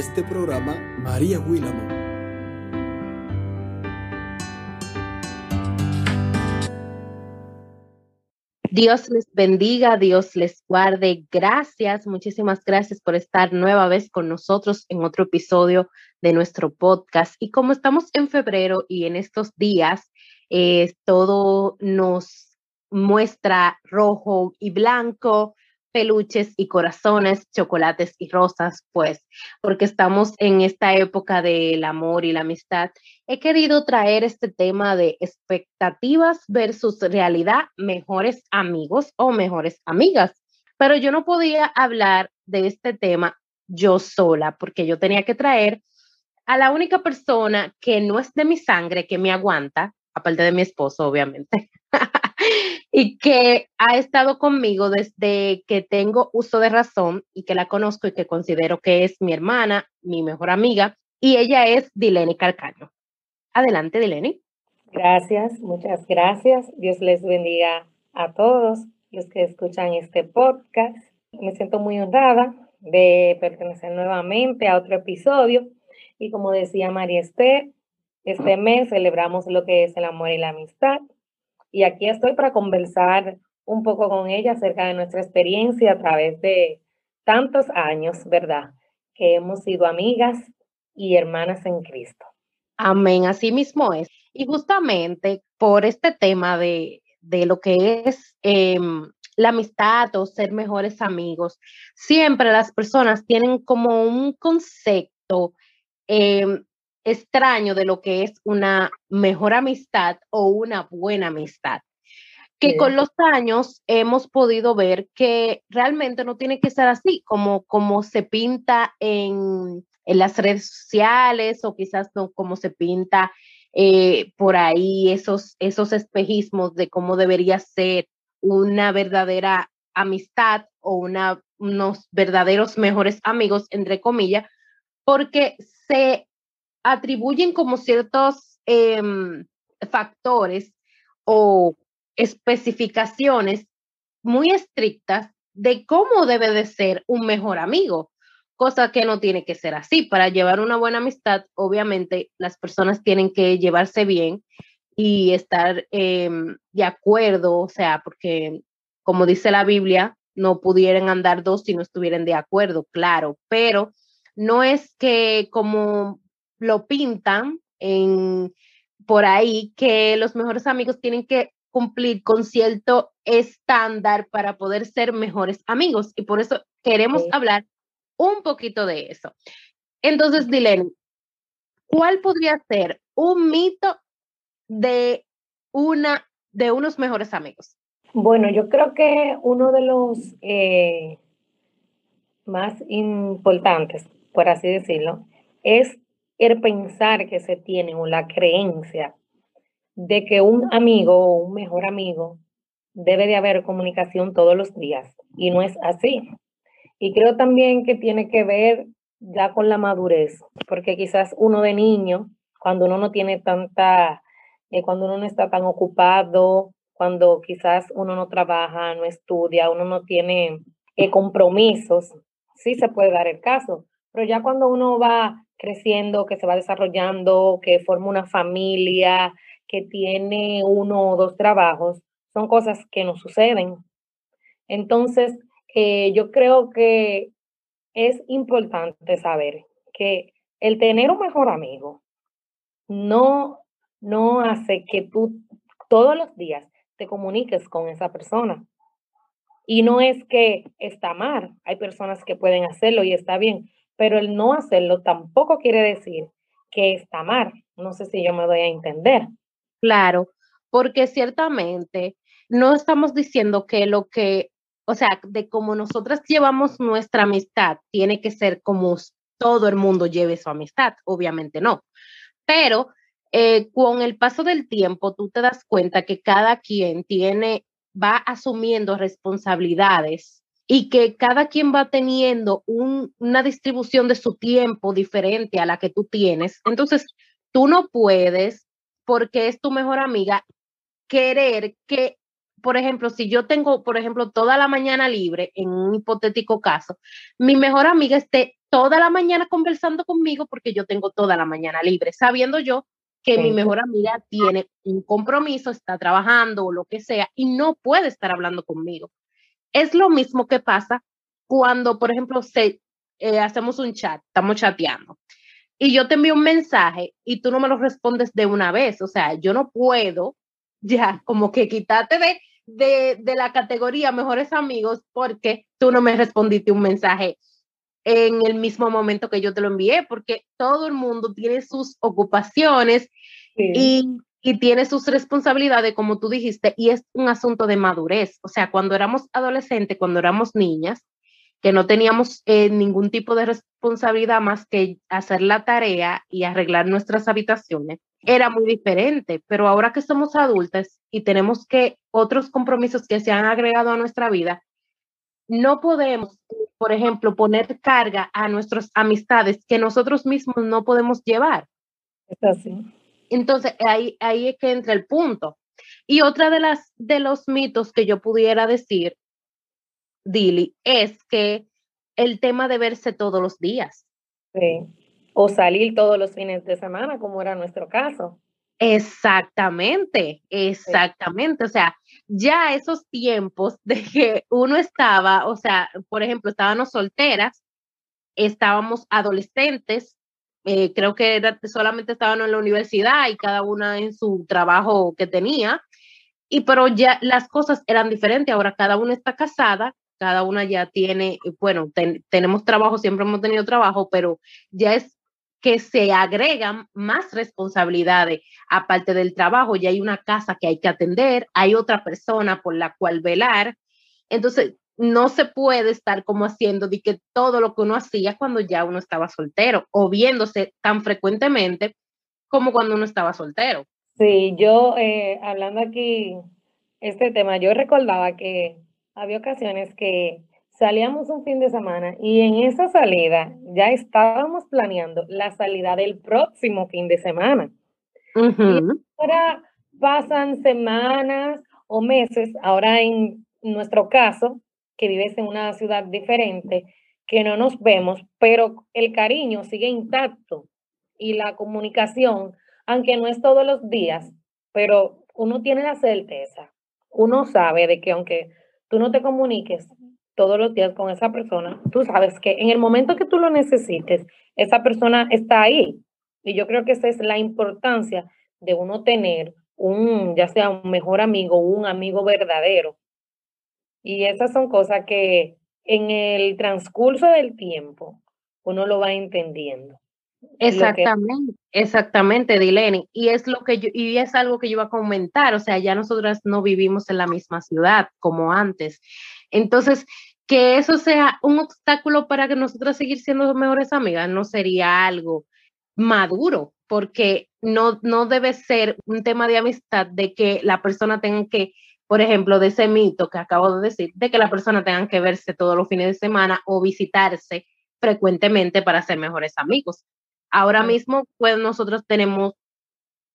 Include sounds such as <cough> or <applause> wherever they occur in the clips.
este programa, María Willamo. Dios les bendiga, Dios les guarde. Gracias, muchísimas gracias por estar nueva vez con nosotros en otro episodio de nuestro podcast. Y como estamos en febrero y en estos días, eh, todo nos muestra rojo y blanco, peluches y corazones, chocolates y rosas, pues, porque estamos en esta época del amor y la amistad, he querido traer este tema de expectativas versus realidad, mejores amigos o mejores amigas. Pero yo no podía hablar de este tema yo sola, porque yo tenía que traer a la única persona que no es de mi sangre, que me aguanta, aparte de mi esposo, obviamente. <laughs> y que ha estado conmigo desde que tengo uso de razón y que la conozco y que considero que es mi hermana, mi mejor amiga, y ella es Dileni Calcaño. Adelante, Dileni. Gracias, muchas gracias. Dios les bendiga a todos los que escuchan este podcast. Me siento muy honrada de pertenecer nuevamente a otro episodio. Y como decía María Esther, este mes celebramos lo que es el amor y la amistad y aquí estoy para conversar un poco con ella acerca de nuestra experiencia a través de tantos años, ¿verdad? Que hemos sido amigas y hermanas en Cristo. Amén, así mismo es. Y justamente por este tema de, de lo que es em, la amistad o ser mejores amigos, siempre las personas tienen como un concepto em, extraño de lo que es una mejor amistad o una buena amistad. Que con los años hemos podido ver que realmente no tiene que ser así, como, como se pinta en, en las redes sociales o quizás no como se pinta eh, por ahí esos, esos espejismos de cómo debería ser una verdadera amistad o una, unos verdaderos mejores amigos, entre comillas, porque se atribuyen como ciertos em, factores o especificaciones muy estrictas de cómo debe de ser un mejor amigo, cosa que no tiene que ser así. Para llevar una buena amistad, obviamente las personas tienen que llevarse bien y estar em, de acuerdo, o sea, porque como dice la Biblia, no pudieran andar dos si no estuvieran de acuerdo, claro, pero no es que como lo pintan en, por ahí que los mejores amigos tienen que cumplir con cierto estándar para poder ser mejores amigos. Y por eso queremos hablar un poquito de eso. Entonces, Dileni, ¿cuál podría ser un mito de una de unos mejores amigos? Bueno, yo creo que uno de los eh, más importantes, por así decirlo, es el pensar que se tiene o la creencia de que un amigo o un mejor amigo debe de haber comunicación todos los días y no es así. Y creo también que tiene que ver ya con la madurez, porque quizás uno de niño, cuando uno no tiene tanta, eh, cuando uno no está tan ocupado, cuando quizás uno no trabaja, no estudia, uno no tiene eh, compromisos, sí se puede dar el caso, pero ya cuando uno va creciendo, que se va desarrollando, que forma una familia, que tiene uno o dos trabajos, son cosas que no suceden. Entonces, eh, yo creo que es importante saber que el tener un mejor amigo no, no hace que tú todos los días te comuniques con esa persona. Y no es que está mal, hay personas que pueden hacerlo y está bien, pero el no hacerlo tampoco quiere decir que está mal. No sé si yo me doy a entender. Claro, porque ciertamente no estamos diciendo que lo que, o sea, de cómo nosotras llevamos nuestra amistad, tiene que ser como todo el mundo lleve su amistad, obviamente no. Pero eh, con el paso del tiempo, tú te das cuenta que cada quien tiene, va asumiendo responsabilidades y que cada quien va teniendo una distribución de su tiempo diferente a la que tú tienes. Entonces, tú no puedes, porque es tu mejor amiga, querer que por ejemplo, si yo tengo, por ejemplo, toda la mañana libre, en un hipotético caso, mi mejor amiga esté toda la mañana conversando conmigo porque yo tengo toda la mañana libre, sabiendo yo que mi mejor amiga tiene un compromiso, está trabajando o lo que sea y no puede estar hablando conmigo. Es lo mismo que pasa cuando, por ejemplo, se, eh, hacemos un chat, estamos chateando y yo te envío un mensaje y tú no me lo respondes de una vez. O sea, yo no puedo ya como que quitarte de, de, de la categoría mejores amigos porque tú no me respondiste un mensaje en el mismo momento que yo te lo envié, porque todo el mundo tiene sus ocupaciones y, y, tiene sus responsabilidades, como tú dijiste, y es un asunto de madurez. O sea, cuando éramos adolescentes, cuando éramos niñas, que no teníamos eh, ningún tipo de responsabilidad más que hacer la tarea y arreglar nuestras habitaciones, era muy diferente, pero ahora que somos adultas y tenemos que otros compromisos que se han agregado a nuestra vida, no podemos, por ejemplo, poner carga a nuestras amistades que nosotros mismos no podemos llevar. Es así. Entonces, ahí, ahí es que entra el punto. Y otra de las de los mitos que yo pudiera decir, Dili, es que el tema de verse todos los días. Sí. O salir todos los fines de semana, como era nuestro caso. Exactamente, exactamente. O sea, ya esos tiempos <laughs> de que uno estaba, o sea, por ejemplo, estábamos solteras, estábamos adolescentes, eh, creo que era, solamente estaban en la universidad y cada una en su trabajo que tenía, y pero ya las cosas eran diferentes, ahora cada una está casada, cada una ya tiene, bueno, tenemos trabajo, siempre hemos tenido trabajo, pero ya es que se agregan más responsabilidades aparte del trabajo, ya hay una casa que hay que atender, hay otra persona por la cual velar. Entonces, no se puede estar como haciendo de que todo lo que uno hacía cuando ya uno estaba soltero o viéndose tan frecuentemente como cuando uno estaba soltero. Sí, yo eh, hablando aquí este tema, yo recordaba que había ocasiones que salíamos un fin de semana y en esa salida ya estábamos planeando la salida del próximo fin de semana. ahora pasan semanas o meses, ahora en nuestro caso, que vives en una ciudad diferente, que no nos vemos, pero el cariño sigue intacto y la comunicación, aunque no es todos los días, pero uno tiene la certeza, uno sabe de que aunque tú no te comuniques todos los días con esa persona, tú sabes que en el momento que tú lo necesites, esa persona está ahí. Y yo creo que esa es la importancia de uno tener un, ya sea un mejor amigo un amigo verdadero. Y esas son cosas que en el transcurso del tiempo uno lo va entendiendo. Exactamente, exactamente, Dileni. Y es lo que yo, y es algo que yo iba a comentar, o sea, ya nosotras no vivimos en la misma ciudad como antes. Entonces, que eso sea un obstáculo para que nosotras seguir siendo mejores amigas no sería algo maduro, porque no, no debe ser un tema de amistad de que la persona tenga que, por ejemplo, de ese mito que acabo de decir, de que la persona tenga que verse todos los fines de semana o visitarse frecuentemente para ser mejores amigos. Ahora mismo, pues nosotros tenemos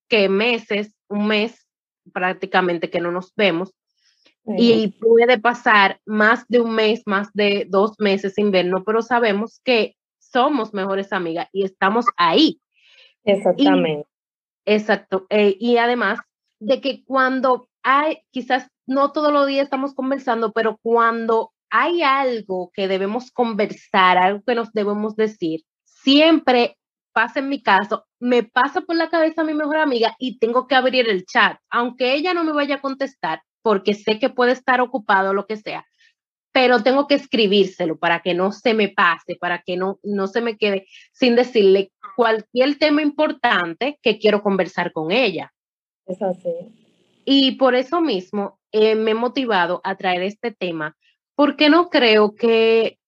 que meses, un mes prácticamente que no nos vemos y puede pasar más de un mes, más de dos meses sin vernos, pero sabemos que somos mejores amigas y estamos ahí. Exactamente. exacto. Eh, y además de que cuando quizás no todos los días estamos conversando, pero cuando hay algo que debemos conversar, algo que nos debemos decir, siempre pasa en mi caso, me pasa por la cabeza mi mejor amiga y tengo que abrir el chat, aunque ella no me vaya a contestar, porque sé que puede estar ocupado o lo que sea, pero tengo que escribírselo para que no se me pase, para que no, no se me quede sin decirle cualquier tema importante que quiero conversar con ella. Es así. Y por eso mismo eh, me he motivado a traer este tema, porque no creo que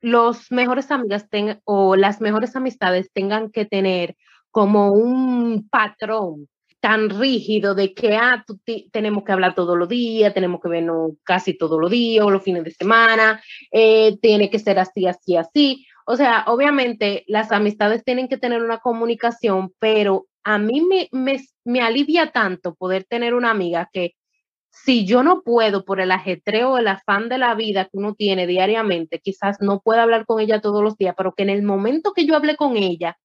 los mejores amigas tengan o las mejores amistades tengan que tener como un patrón tan rígido de que ah, tenemos que hablar todos los días, tenemos que vernos casi todos los días o los fines de semana, eh, tiene que ser así, así, así. O sea, obviamente las amistades tienen que tener una comunicación, pero a mí me, me, me alivia tanto poder tener una amiga que si yo no puedo por el ajetreo, el afán de la vida que uno tiene diariamente, quizás no pueda hablar con ella todos los días, pero que en el momento que yo hable con ella,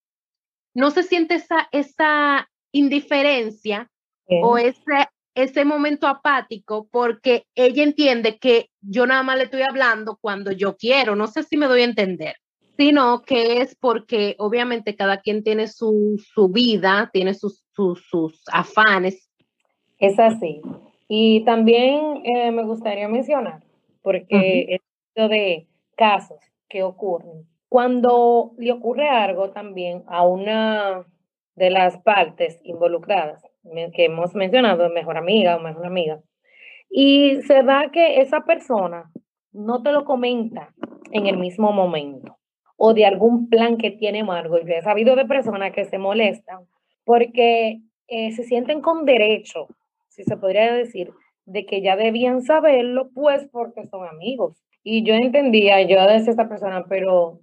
no se siente esa, esa indiferencia o ese, ese momento apático porque ella entiende que yo nada más le estoy hablando cuando yo quiero. No sé si me doy a entender sino que es porque obviamente cada quien tiene su, su vida, tiene sus, sus, sus, afanes. Es así. Y también eh, me gustaría mencionar, porque uh de casos que ocurren, cuando le ocurre algo también a una de las partes involucradas, que hemos mencionado, mejor amiga o mejor amiga, y se da que esa persona no te lo comenta en el mismo momento o de algún plan que tiene Margot. Yo he sabido de personas que se molestan porque eh, se sienten con derecho, si se podría decir, de que ya debían saberlo, pues porque son amigos. Y yo entendía, yo decía a esta persona, pero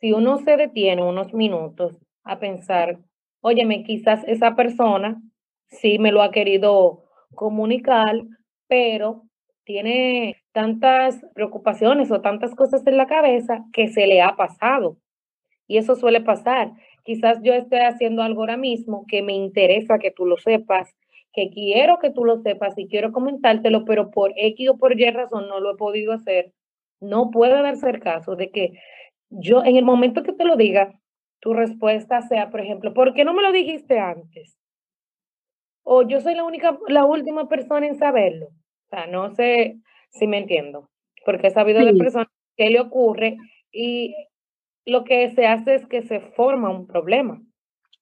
si uno se detiene unos minutos a pensar, óyeme, quizás esa persona sí me lo ha querido comunicar, pero tiene tantas preocupaciones o tantas cosas en la cabeza que se le ha pasado. Y eso suele pasar. Quizás yo esté haciendo algo ahora mismo que me interesa que tú lo sepas, que quiero que tú lo sepas y quiero comentártelo, pero por X o por Y razón no lo he podido hacer. No puede darse el caso de que yo en el momento que te lo diga, tu respuesta sea, por ejemplo, ¿por qué no me lo dijiste antes? O yo soy la única, la última persona en saberlo. O sea, no sé, Sí, me entiendo, porque he sabido de personas que le ocurre y lo que se hace es que se forma un problema.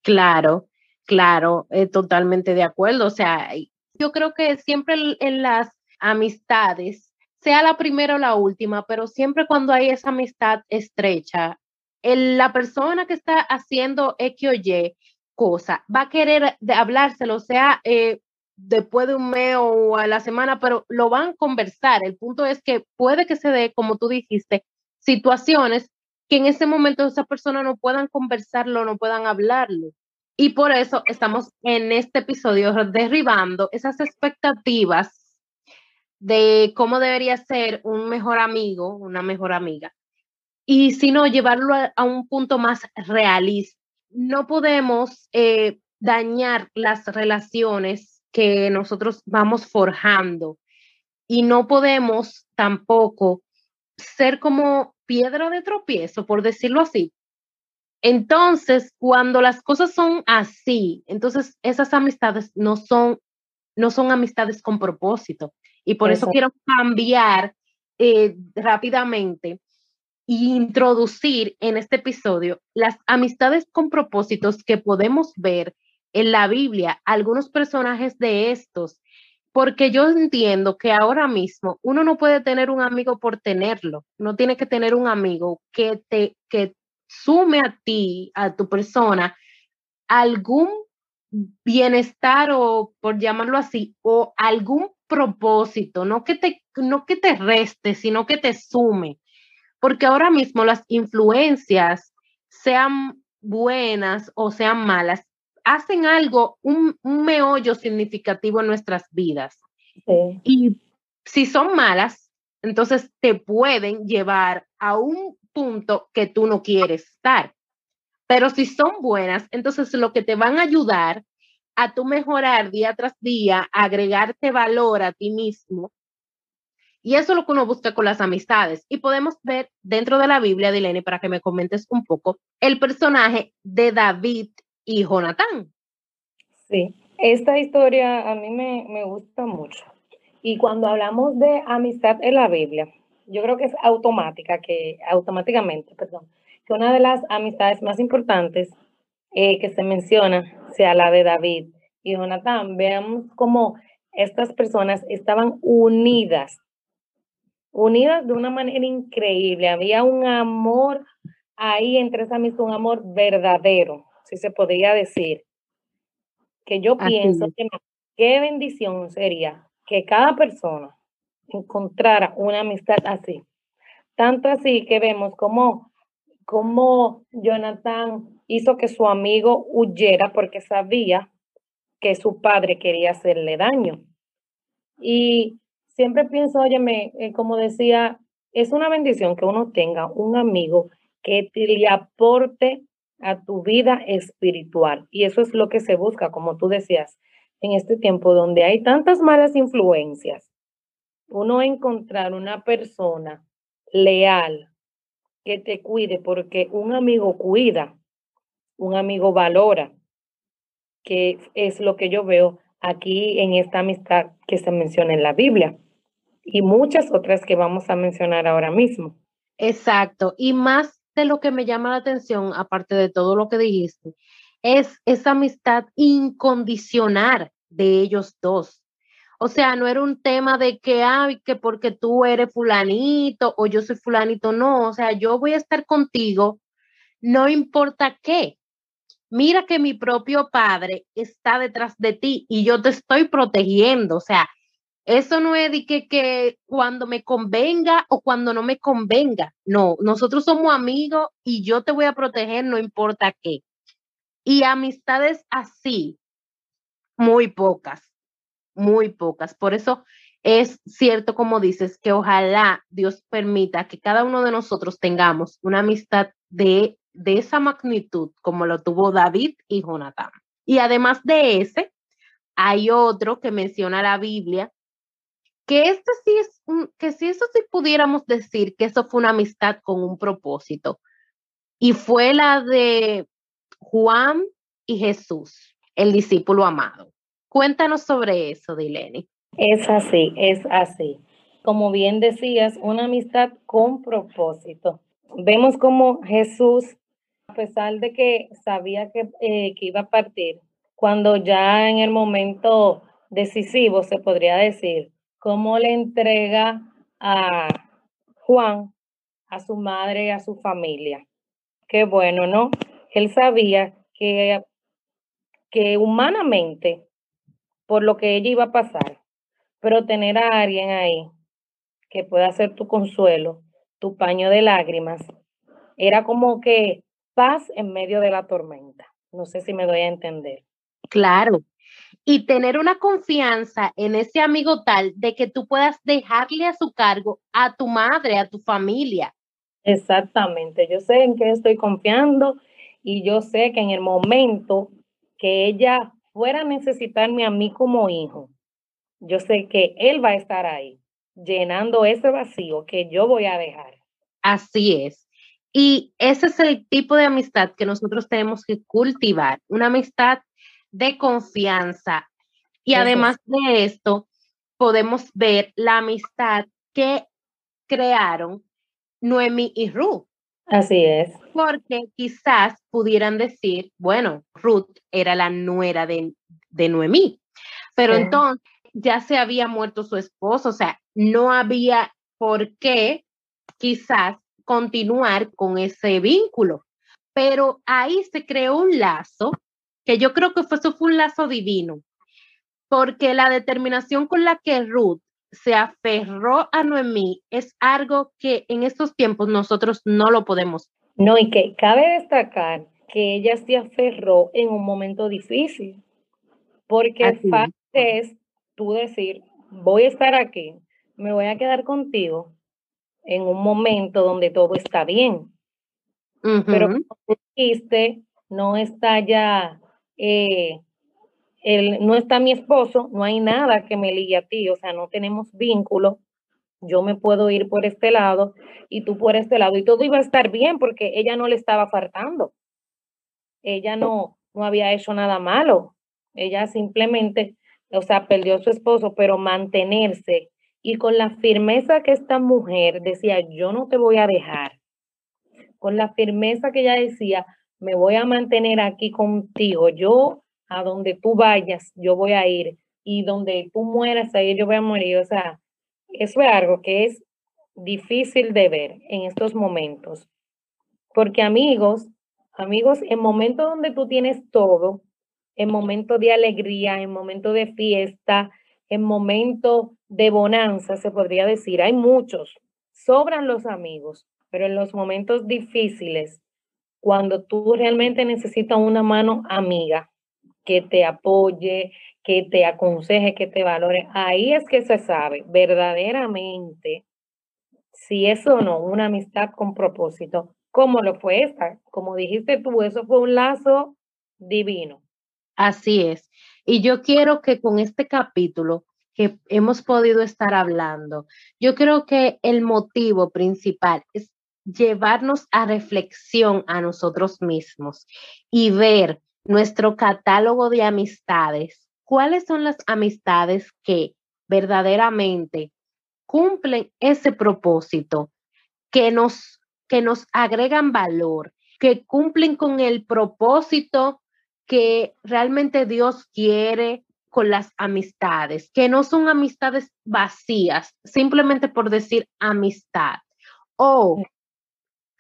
Claro, claro, totalmente de acuerdo. O sea, yo creo que siempre en las amistades, sea la primera o la última, pero siempre cuando hay esa amistad estrecha, la persona que está haciendo X o Y cosa va a querer de hablárselo, sea eh, después de un mes o a la semana, pero lo van a conversar. El punto es que puede que se dé, como tú dijiste, situaciones que en ese momento esa persona no puedan conversarlo, no puedan hablarlo. Y por eso estamos en este episodio derribando esas expectativas de cómo debería ser un mejor amigo, una mejor amiga. Y si no, llevarlo a, un punto más realista. No podemos eh, dañar las relaciones que nosotros vamos forjando y no podemos tampoco ser como piedra de tropiezo, por decirlo así. Entonces, cuando las cosas son así, entonces esas amistades no son, no son amistades con propósito. Y por eso, quiero cambiar eh, rápidamente e introducir en este episodio las amistades con propósitos que podemos ver en la Biblia algunos personajes de estos, porque yo entiendo que ahora mismo uno no puede tener un amigo por tenerlo, no tiene que tener un amigo que te que sume a ti, a tu persona, algún bienestar o por llamarlo así, o algún propósito, no que te, no que te reste, sino que te sume. Porque ahora mismo las influencias, sean buenas o sean malas, hacen algo, un, meollo significativo en nuestras vidas. Y si son malas, entonces te pueden llevar a un punto que tú no quieres estar. Pero si son buenas, entonces lo que te van a ayudar a tu mejorar día tras día, agregarte valor a ti mismo. Y eso es lo que uno busca con las amistades. Y podemos ver dentro de la Biblia, Dilene, para que me comentes un poco, el personaje de David y Jonathan. Sí, esta historia a mí me, me gusta mucho. Y cuando hablamos de amistad en la Biblia, yo creo que es automática, que automáticamente, perdón, que una de las amistades más importantes eh, que se menciona sea la de David y Jonathan. Veamos cómo estas personas estaban unidas, unidas de una manera increíble. Había un amor ahí entre esa amistad, un amor verdadero si se podría decir, que yo pienso que qué bendición sería que cada persona encontrara una amistad así. Tanto así que vemos como, como Jonathan hizo que su amigo huyera porque sabía que su padre quería hacerle daño. Y siempre pienso, óyeme, eh, como decía, es una bendición que uno tenga un amigo que te le aporte a tu vida espiritual. Y eso es lo que se busca, como tú decías, en este tiempo donde hay tantas malas influencias. Uno encontrar una persona leal que te cuide, porque un amigo cuida, un amigo valora, que es lo que yo veo aquí en esta amistad que se menciona en la Biblia y muchas otras que vamos a mencionar ahora mismo. Exacto, y más de lo que me llama la atención, aparte de todo lo que dijiste, es esa amistad incondicional de ellos dos. O sea, no era un tema de que, ay, que porque tú eres fulanito o yo soy fulanito, no, o sea, yo voy a estar contigo, no importa qué. Mira que mi propio padre está detrás de ti y yo te estoy protegiendo, o sea, eso no es de que, cuando me convenga o cuando no me convenga. No, nosotros somos amigos y yo te voy a proteger, no importa qué. Y amistades así, muy pocas muy pocas. Por eso es cierto, como dices, que ojalá Dios permita que cada uno de nosotros tengamos una amistad de, de esa magnitud como lo tuvo David y Jonathan. Y además de ese, hay otro que menciona la Biblia, que este sí es que si eso sí pudiéramos decir que eso fue una amistad con un propósito. Y fue la de Juan y Jesús, el discípulo amado. Cuéntanos sobre eso, Dileni. Es así, es así. Como bien decías, una amistad con propósito. Vemos como Jesús, a pesar de que sabía que, eh, que iba a partir, cuando ya en el momento decisivo, se podría decir, cómo le entrega a Juan, a su madre, a su familia. Qué bueno, ¿no? Él sabía que, que humanamente por lo que ella iba a pasar, pero tener a alguien ahí que pueda ser tu consuelo, tu paño de lágrimas, era como que paz en medio de la tormenta. No sé si me doy a entender. Claro. Y tener una confianza en ese amigo tal de que tú puedas dejarle a su cargo a tu madre, a tu familia. Exactamente. Yo sé en qué estoy confiando y yo sé que en el momento que ella fuera a necesitarme a mí como hijo, yo sé que Él va a estar ahí, llenando ese vacío que yo voy a dejar. Así es. Y ese es el tipo de amistad que nosotros tenemos que cultivar, una amistad de confianza. Y además de esto, podemos ver la amistad que crearon Noemi y Ruth. Así es. Porque quizás pudieran decir, bueno, Ruth era la nuera de, de Noemí, pero entonces ya se había muerto su esposo, o sea, no había por qué quizás continuar con ese vínculo. Pero ahí se creó un lazo que yo creo que fue, eso fue un lazo divino, porque la determinación con la que Ruth se aferró a Noemí es algo que en estos tiempos nosotros no lo podemos. No, y que cabe destacar que ella se aferró en un momento difícil, porque fácil es tú decir, voy a estar aquí, me voy a quedar contigo en un momento donde todo está bien. Pero como dijiste, no está ya eh, no está mi esposo, no hay nada que me ligue a ti, o sea, no tenemos vínculo, yo me puedo ir por este lado y tú por este lado y todo iba a estar bien porque ella no le estaba faltando. Ella no, no había hecho nada malo. Ella simplemente, o sea, perdió a su esposo, pero mantenerse y con la firmeza que esta mujer decía, yo no te voy a dejar. Con la firmeza que ella decía, me voy a mantener aquí contigo. Yo a donde tú vayas, yo voy a ir, y donde tú mueras, ahí yo voy a morir. O sea, eso es algo que es difícil de ver en estos momentos. Porque amigos, amigos, en momentos donde tú tienes todo, en momentos de alegría, en momentos de fiesta, en momentos de bonanza, se podría decir, hay muchos, sobran los amigos, pero en los momentos difíciles, cuando tú realmente necesitas una mano amiga, que te apoye, que te aconseje, que te valore. Ahí es que se sabe verdaderamente si es o no una amistad con propósito, como lo fue esta. Como dijiste tú, eso fue un lazo divino. Así es. Y yo quiero que con este capítulo que hemos podido estar hablando, yo creo que el motivo principal es llevarnos a reflexión a nosotros mismos y ver nuestro catálogo de amistades, cuáles son las amistades que verdaderamente cumplen ese propósito, que nos, que nos agregan valor, que cumplen con el propósito que realmente Dios quiere con las amistades, que no son amistades vacías, simplemente por decir amistad. O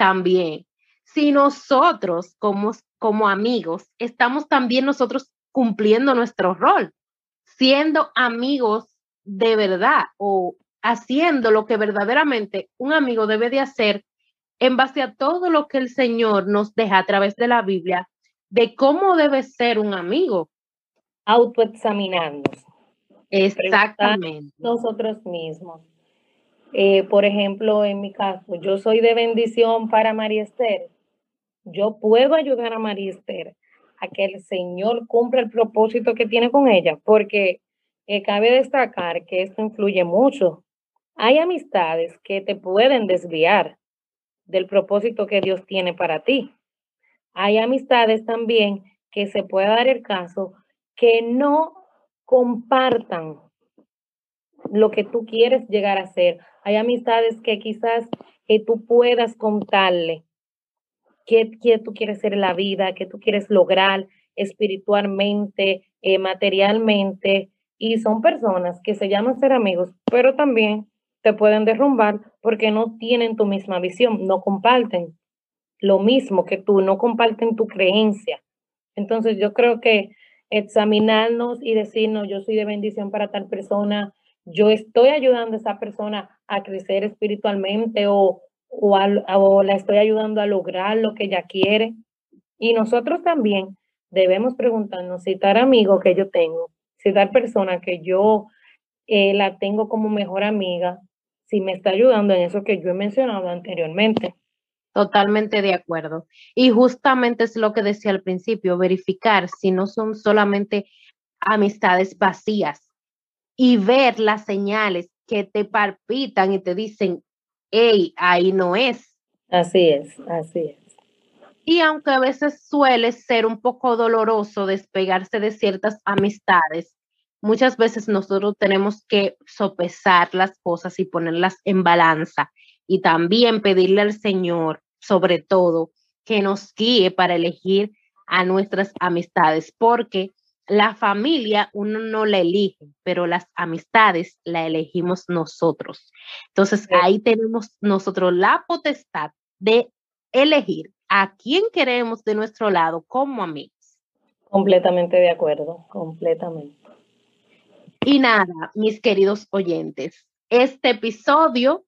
también, si nosotros como, como amigos estamos también nosotros cumpliendo nuestro rol, siendo amigos de verdad o haciendo lo que verdaderamente un amigo debe de hacer en base a todo lo que el Señor nos deja a través de la Biblia de cómo debe ser un amigo. Autoexaminarnos. Exactamente. Nosotros mismos. Eh, por ejemplo, en mi caso, yo soy de bendición para María Esther. Yo puedo ayudar a María Esther a que el Señor cumpla el propósito que tiene con ella, porque eh, cabe destacar que esto influye mucho. Hay amistades que te pueden desviar del propósito que Dios tiene para ti. Hay amistades también que se puede dar el caso que no compartan lo que tú quieres llegar a ser. Hay amistades que quizás que tú puedas contarle qué, qué, tú quieres ser en la vida, qué tú quieres lograr espiritualmente, eh, materialmente. Y son personas que se llaman ser amigos, pero también te pueden derrumbar porque no tienen tu misma visión, no comparten lo mismo que tú, no comparten tu creencia. Entonces yo creo que examinarnos y decirnos, yo soy de bendición para tal persona, yo estoy ayudando a esa persona a crecer espiritualmente o, o, la estoy ayudando a lograr lo que ella quiere. Y nosotros también debemos preguntarnos si tal amigo que yo tengo, si tal persona que yo eh, la tengo como mejor amiga, si me está ayudando en eso que yo he mencionado anteriormente. Totalmente de acuerdo. Y justamente es lo que decía al principio, verificar si no son solamente amistades vacías y ver las señales que te palpitan y te dicen, hey, ahí no es. Así es, así es. Y aunque a veces suele ser un poco doloroso despegarse de ciertas amistades, muchas veces nosotros tenemos que sopesar las cosas y ponerlas en balanza y también pedirle al Señor, sobre todo, que nos guíe para elegir a nuestras amistades, porque la familia uno no la elige, pero las amistades la elegimos nosotros. Entonces ahí tenemos nosotros la potestad de elegir a quién queremos de nuestro lado como amigos. Completamente de acuerdo, completamente. Y nada, mis queridos oyentes, este episodio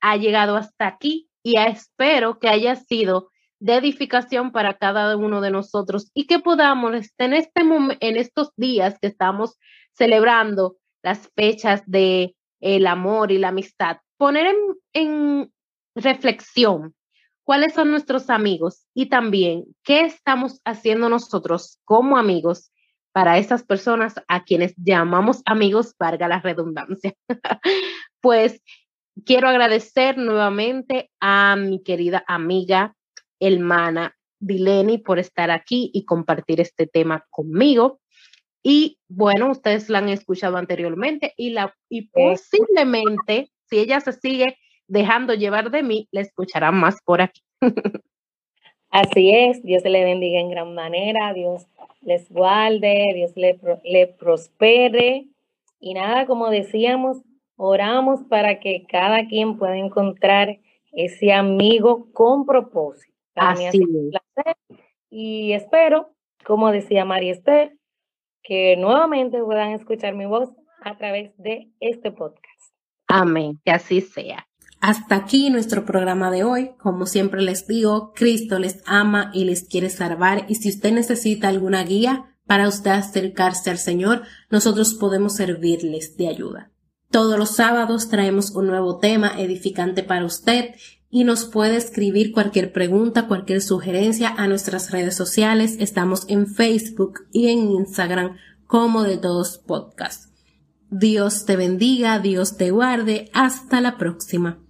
ha llegado hasta aquí y espero que haya sido de edificación para cada uno de nosotros y que podamos en, este en estos días que estamos celebrando las fechas de el amor y la amistad, poner en, en reflexión cuáles son nuestros amigos y también qué estamos haciendo nosotros como amigos para esas personas a quienes llamamos amigos, valga la redundancia. <laughs> pues quiero agradecer nuevamente a mi querida amiga, hermana Dileni, por estar aquí y compartir este tema conmigo. Y bueno, ustedes la han escuchado anteriormente y, la, y posiblemente, si ella se sigue dejando llevar de mí, la escucharán más por aquí. Así es, Dios le bendiga en gran manera, Dios les guarde, Dios le, le prospere. Y nada, como decíamos, Oramos para que cada quien pueda encontrar ese amigo con propósito. Así Y espero, como decía María Esther, que nuevamente puedan escuchar mi voz a través de este podcast. Amén, que así sea. Hasta aquí nuestro programa de hoy. Como siempre les digo, Cristo les ama y les quiere salvar y si usted necesita alguna guía, para usted acercarse al Señor, nosotros podemos servirles de ayuda. Todos los sábados traemos un nuevo tema edificante para usted y nos puede escribir cualquier pregunta, cualquier sugerencia a nuestras redes sociales. Estamos en Facebook y en Instagram como de todos podcasts. Dios te bendiga, Dios te guarde. Hasta la próxima.